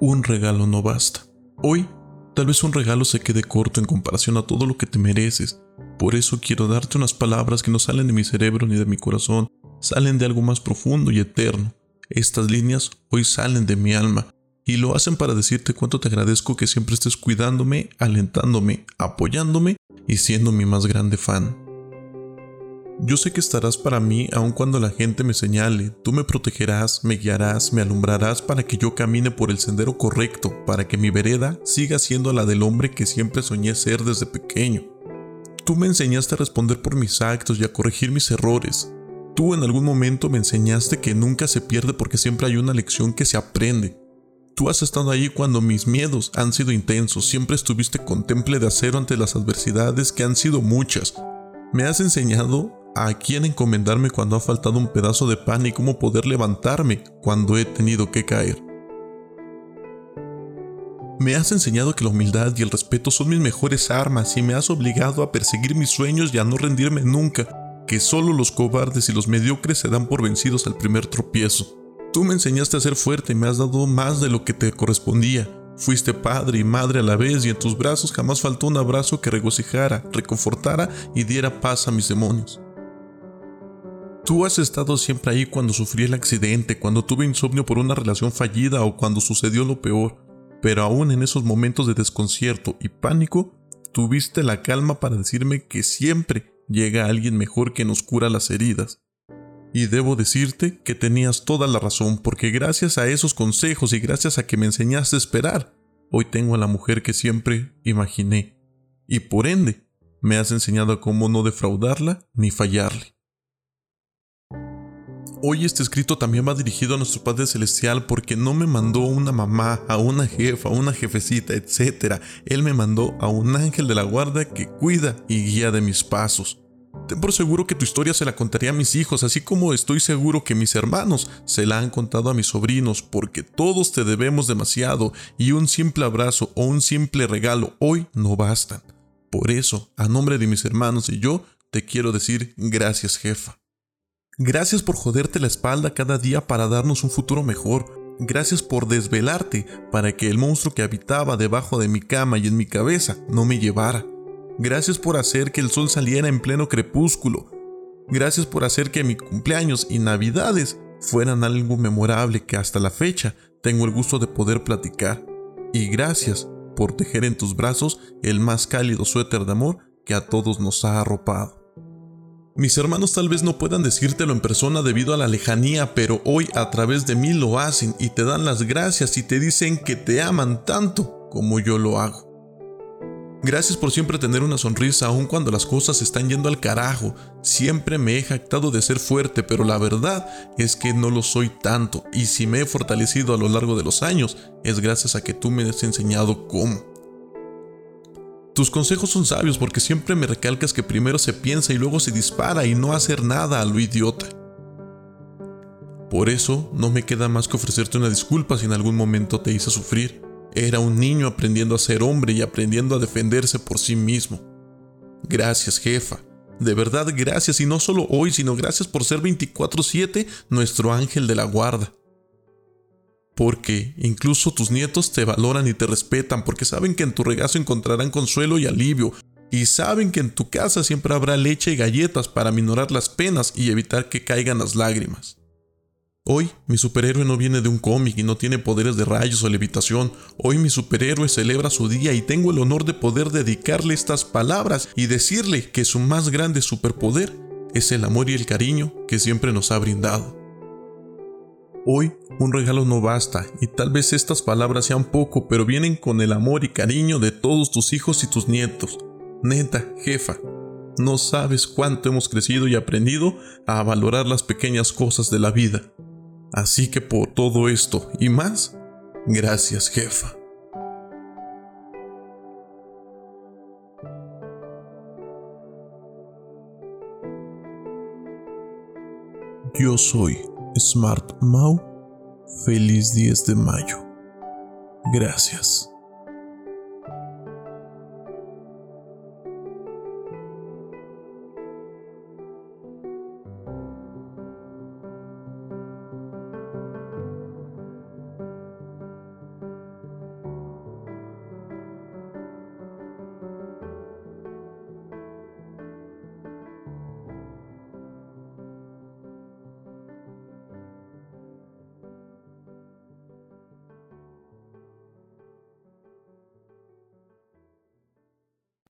Un regalo no basta. Hoy, tal vez un regalo se quede corto en comparación a todo lo que te mereces. Por eso quiero darte unas palabras que no salen de mi cerebro ni de mi corazón, salen de algo más profundo y eterno. Estas líneas hoy salen de mi alma y lo hacen para decirte cuánto te agradezco que siempre estés cuidándome, alentándome, apoyándome y siendo mi más grande fan. Yo sé que estarás para mí aun cuando la gente me señale, tú me protegerás, me guiarás, me alumbrarás para que yo camine por el sendero correcto, para que mi vereda siga siendo la del hombre que siempre soñé ser desde pequeño. Tú me enseñaste a responder por mis actos y a corregir mis errores. Tú en algún momento me enseñaste que nunca se pierde porque siempre hay una lección que se aprende. Tú has estado ahí cuando mis miedos han sido intensos, siempre estuviste con temple de acero ante las adversidades que han sido muchas. Me has enseñado a quién encomendarme cuando ha faltado un pedazo de pan y cómo poder levantarme cuando he tenido que caer. Me has enseñado que la humildad y el respeto son mis mejores armas y me has obligado a perseguir mis sueños y a no rendirme nunca, que solo los cobardes y los mediocres se dan por vencidos al primer tropiezo. Tú me enseñaste a ser fuerte y me has dado más de lo que te correspondía. Fuiste padre y madre a la vez y en tus brazos jamás faltó un abrazo que regocijara, reconfortara y diera paz a mis demonios. Tú has estado siempre ahí cuando sufrí el accidente, cuando tuve insomnio por una relación fallida o cuando sucedió lo peor, pero aún en esos momentos de desconcierto y pánico, tuviste la calma para decirme que siempre llega alguien mejor que nos cura las heridas. Y debo decirte que tenías toda la razón, porque gracias a esos consejos y gracias a que me enseñaste a esperar, hoy tengo a la mujer que siempre imaginé. Y por ende, me has enseñado a cómo no defraudarla ni fallarle. Hoy este escrito también va dirigido a nuestro Padre Celestial porque no me mandó una mamá, a una jefa, a una jefecita, etc. Él me mandó a un ángel de la guarda que cuida y guía de mis pasos. Ten por seguro que tu historia se la contaría a mis hijos, así como estoy seguro que mis hermanos se la han contado a mis sobrinos, porque todos te debemos demasiado y un simple abrazo o un simple regalo hoy no bastan. Por eso, a nombre de mis hermanos y yo, te quiero decir gracias jefa. Gracias por joderte la espalda cada día para darnos un futuro mejor. Gracias por desvelarte para que el monstruo que habitaba debajo de mi cama y en mi cabeza no me llevara. Gracias por hacer que el sol saliera en pleno crepúsculo. Gracias por hacer que mi cumpleaños y navidades fueran algo memorable que hasta la fecha tengo el gusto de poder platicar. Y gracias por tejer en tus brazos el más cálido suéter de amor que a todos nos ha arropado. Mis hermanos tal vez no puedan decírtelo en persona debido a la lejanía, pero hoy a través de mí lo hacen y te dan las gracias y te dicen que te aman tanto como yo lo hago. Gracias por siempre tener una sonrisa aun cuando las cosas están yendo al carajo. Siempre me he jactado de ser fuerte, pero la verdad es que no lo soy tanto y si me he fortalecido a lo largo de los años es gracias a que tú me has enseñado cómo. Tus consejos son sabios porque siempre me recalcas que primero se piensa y luego se dispara y no hacer nada a lo idiota. Por eso no me queda más que ofrecerte una disculpa si en algún momento te hice sufrir. Era un niño aprendiendo a ser hombre y aprendiendo a defenderse por sí mismo. Gracias, jefa. De verdad, gracias y no solo hoy, sino gracias por ser 24/7 nuestro ángel de la guarda porque incluso tus nietos te valoran y te respetan porque saben que en tu regazo encontrarán consuelo y alivio, y saben que en tu casa siempre habrá leche y galletas para minorar las penas y evitar que caigan las lágrimas. Hoy mi superhéroe no viene de un cómic y no tiene poderes de rayos o levitación. Hoy mi superhéroe celebra su día y tengo el honor de poder dedicarle estas palabras y decirle que su más grande superpoder es el amor y el cariño que siempre nos ha brindado. Hoy un regalo no basta y tal vez estas palabras sean poco, pero vienen con el amor y cariño de todos tus hijos y tus nietos. Neta, jefa, no sabes cuánto hemos crecido y aprendido a valorar las pequeñas cosas de la vida. Así que por todo esto y más, gracias jefa. Yo soy Smart Mau, feliz 10 de mayo. Gracias.